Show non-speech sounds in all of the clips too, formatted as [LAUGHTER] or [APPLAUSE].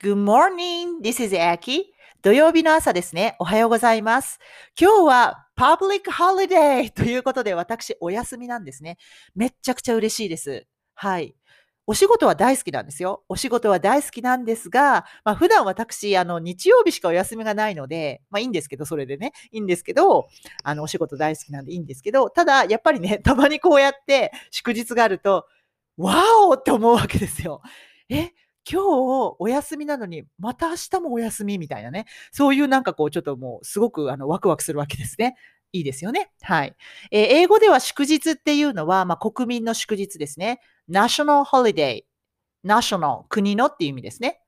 Good morning. This is Aki. 土曜日の朝ですね。おはようございます。今日は Public Holiday [LAUGHS] ということで私お休みなんですね。めっちゃくちゃ嬉しいです。はい。お仕事は大好きなんですよ。お仕事は大好きなんですが、まあ普段私、あの、日曜日しかお休みがないので、まあいいんですけど、それでね、いいんですけど、あの、お仕事大好きなんでいいんですけど、ただ、やっぱりね、[LAUGHS] たまにこうやって祝日があると、わおって思うわけですよ。え、今日お休みなのに、また明日もお休みみたいなね。そういうなんかこう、ちょっともうすごくあのワクワクするわけですね。いいですよね。はい。えー英語では祝日っていうのは、まあ、国民の祝日ですね。national holiday。national、国のっていう意味ですね。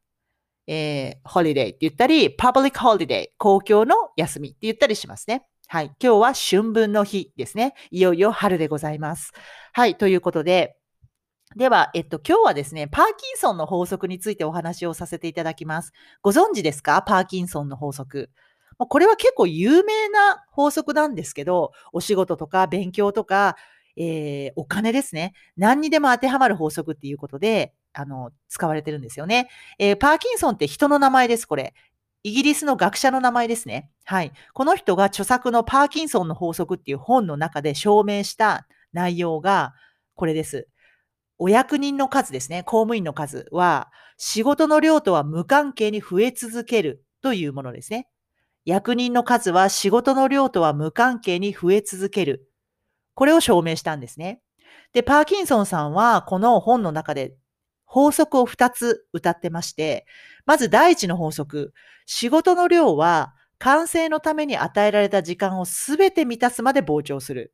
えー、holiday って言ったり、public holiday、公共の休みって言ったりしますね。はい。今日は春分の日ですね。いよいよ春でございます。はい。ということで、では、えっと、今日はですね、パーキンソンの法則についてお話をさせていただきます。ご存知ですか？パーキンソンの法則。これは結構有名な法則なんですけど、お仕事とか勉強とか、えーお金ですね。何にでも当てはまる法則っていうことで、あの、使われてるんですよね。えーパーキンソンって人の名前です、これ。イギリスの学者の名前ですね。はい。この人が著作のパーキンソンの法則っていう本の中で証明した内容がこれです。お役人の数ですね。公務員の数は仕事の量とは無関係に増え続けるというものですね。役人の数は仕事の量とは無関係に増え続ける。これを証明したんですね。で、パーキンソンさんはこの本の中で法則を2つ歌ってまして、まず第一の法則。仕事の量は完成のために与えられた時間をすべて満たすまで膨張する。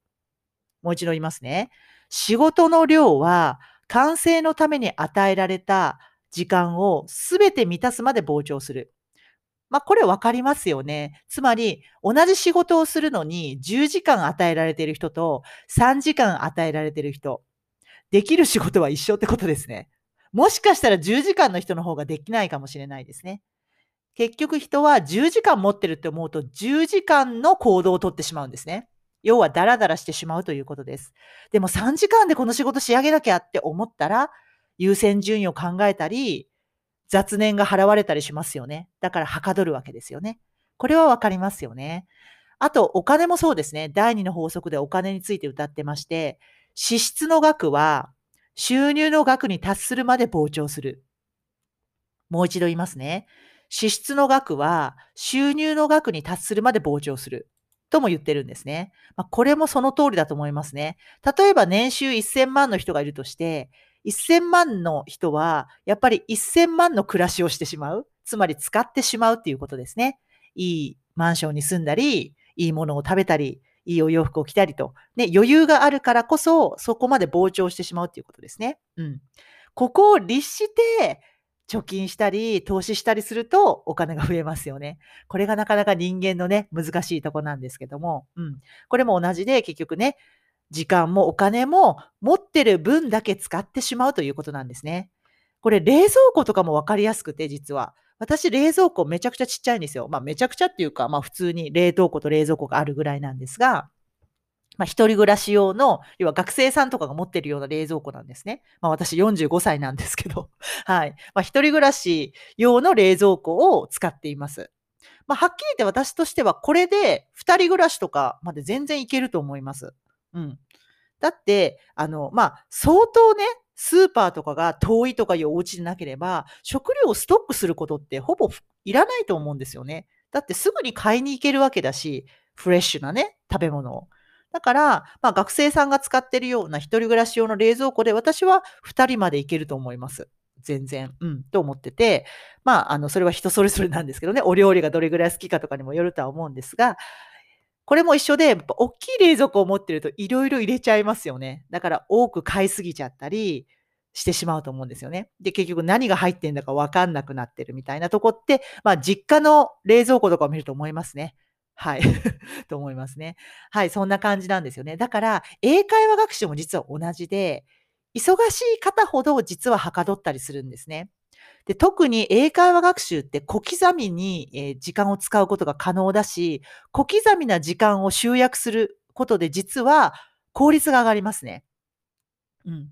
もう一度言いますね。仕事の量は完成のために与えられた時間をすべて満たすまで膨張する。まあ、これわかりますよね。つまり、同じ仕事をするのに10時間与えられている人と3時間与えられている人。できる仕事は一緒ってことですね。もしかしたら10時間の人の方ができないかもしれないですね。結局人は10時間持ってるって思うと10時間の行動をとってしまうんですね。要はダラダラしてしまうということです。でも3時間でこの仕事仕上げなきゃって思ったら優先順位を考えたり雑念が払われたりしますよね。だからはかどるわけですよね。これはわかりますよね。あとお金もそうですね。第二の法則でお金について歌ってまして支出の額は収入の額に達するまで膨張する。もう一度言いますね。支出の額は収入の額に達するまで膨張する。とも言ってるんですね。まあ、これもその通りだと思いますね。例えば年収1000万の人がいるとして、1000万の人はやっぱり1000万の暮らしをしてしまう。つまり使ってしまうっていうことですね。いいマンションに住んだり、いいものを食べたり、いいお洋服を着たりと。ね、余裕があるからこそ、そこまで膨張してしまうっていうことですね。うん。ここを律して、貯金したり、投資したりするとお金が増えますよね。[LAUGHS] これがなかなか人間のね、難しいとこなんですけども、うん。これも同じで結局ね、時間もお金も持ってる分だけ使ってしまうということなんですね。これ冷蔵庫とかもわかりやすくて、実は。私、冷蔵庫めちゃくちゃちっちゃいんですよ。まあ、めちゃくちゃっていうか、まあ、普通に冷凍庫と冷蔵庫があるぐらいなんですが、まあ、一人暮らし用の、要は学生さんとかが持ってるような冷蔵庫なんですね。まあ、私45歳なんですけど、[LAUGHS] はい。まあ、一人暮らし用の冷蔵庫を使っています。まあ、はっきり言って私としては、これで二人暮らしとかまで全然いけると思います。うん。だって、あの、まあ、相当ね、スーパーとかが遠いとかいうお家でなければ、食料をストックすることってほぼいらないと思うんですよね。だってすぐに買いに行けるわけだし、フレッシュなね、食べ物を。だから、まあ学生さんが使ってるような一人暮らし用の冷蔵庫で私は二人までいけると思います。全然。うん、と思ってて。まあ、あの、それは人それぞれなんですけどね、[LAUGHS] お料理がどれぐらい好きかとかにもよるとは思うんですが、これも一緒で、やっぱ大きい冷蔵庫を持ってるといろいろ入れちゃいますよね。だから多く買いすぎちゃったりしてしまうと思うんですよね。で、結局何が入ってんだかわかんなくなってるみたいなとこって、まあ実家の冷蔵庫とかを見ると思いますね。はい。[LAUGHS] と思いますね。はい。そんな感じなんですよね。だから、英会話学習も実は同じで、忙しい方ほど実ははかどったりするんですね。で特に英会話学習って小刻みに、え時間を使うことが可能だし、小刻みな時間を集約することで実は効率が上がりますね。うん、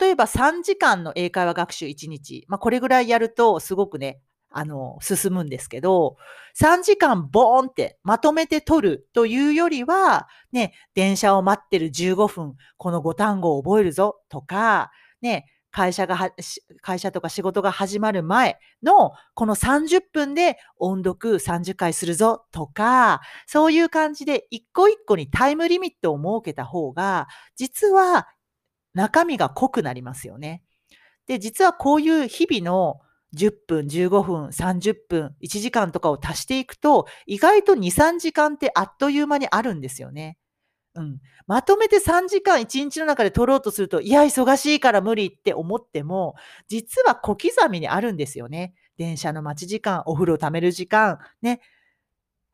例えば3時間の英会話学習1日、まあ、これぐらいやるとすごくね、あの、進むんですけど、3時間ボーンってまとめて取るというよりは、ね、電車を待ってる15分、この5単語を覚えるぞとか、ね、会社が会社とか仕事が始まる前のこの30分で音読30回するぞとか、そういう感じで一個一個にタイムリミットを設けた方が、実は中身が濃くなりますよね。で、実はこういう日々の10分、15分、30分、1時間とかを足していくと、意外と2、3時間ってあっという間にあるんですよね。うん。まとめて3時間1日の中で取ろうとすると、いや、忙しいから無理って思っても、実は小刻みにあるんですよね。電車の待ち時間、お風呂を貯める時間、ね。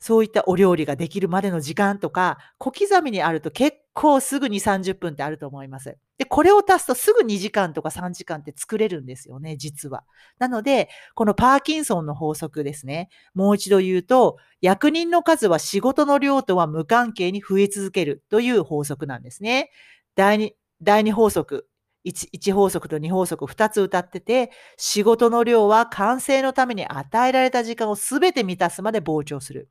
そういったお料理ができるまでの時間とか、小刻みにあると結構すぐに30分ってあると思います。で、これを足すとすぐ2時間とか3時間って作れるんですよね、実は。なので、このパーキンソンの法則ですね。もう一度言うと、役人の数は仕事の量とは無関係に増え続けるという法則なんですね。第2、第2法則。1, 1法則と2法則2つ歌ってて、仕事の量は完成のために与えられた時間を全て満たすまで膨張する。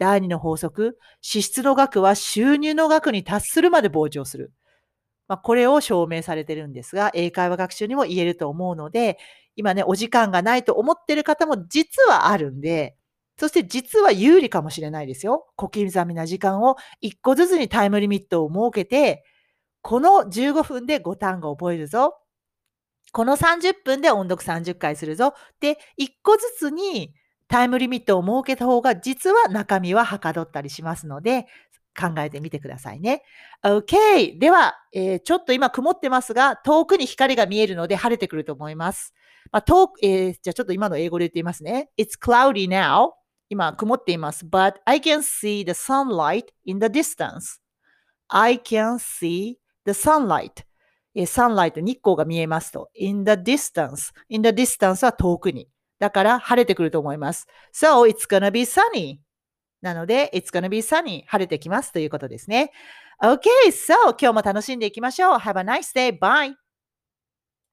第二の法則、支出の額は収入の額に達するまで膨張する。まあ、これを証明されてるんですが、英会話学習にも言えると思うので、今ね、お時間がないと思ってる方も実はあるんで、そして実は有利かもしれないですよ。小刻みな時間を1個ずつにタイムリミットを設けて、この15分で5単語を覚えるぞ。この30分で音読30回するぞ。で、1個ずつにタイムリミットを設けた方が実は中身ははかどったりしますので、考えてみてくださいね。OK! では、えー、ちょっと今曇ってますが、遠くに光が見えるので晴れてくると思います。まあ、遠く、えー、じゃあちょっと今の英語で言ってみますね。It's cloudy now. 今曇っています。But I can see the sunlight in the distance. I can see the sunlight. えー、sunlight 日光が見えますと。in the distance. in the distance は遠くに。だから晴れてくると思います。So, it's gonna be sunny. なので、it's gonna be sunny. 晴れてきますということですね。Okay, so 今日も楽しんでいきましょう. Have a nice day. Bye.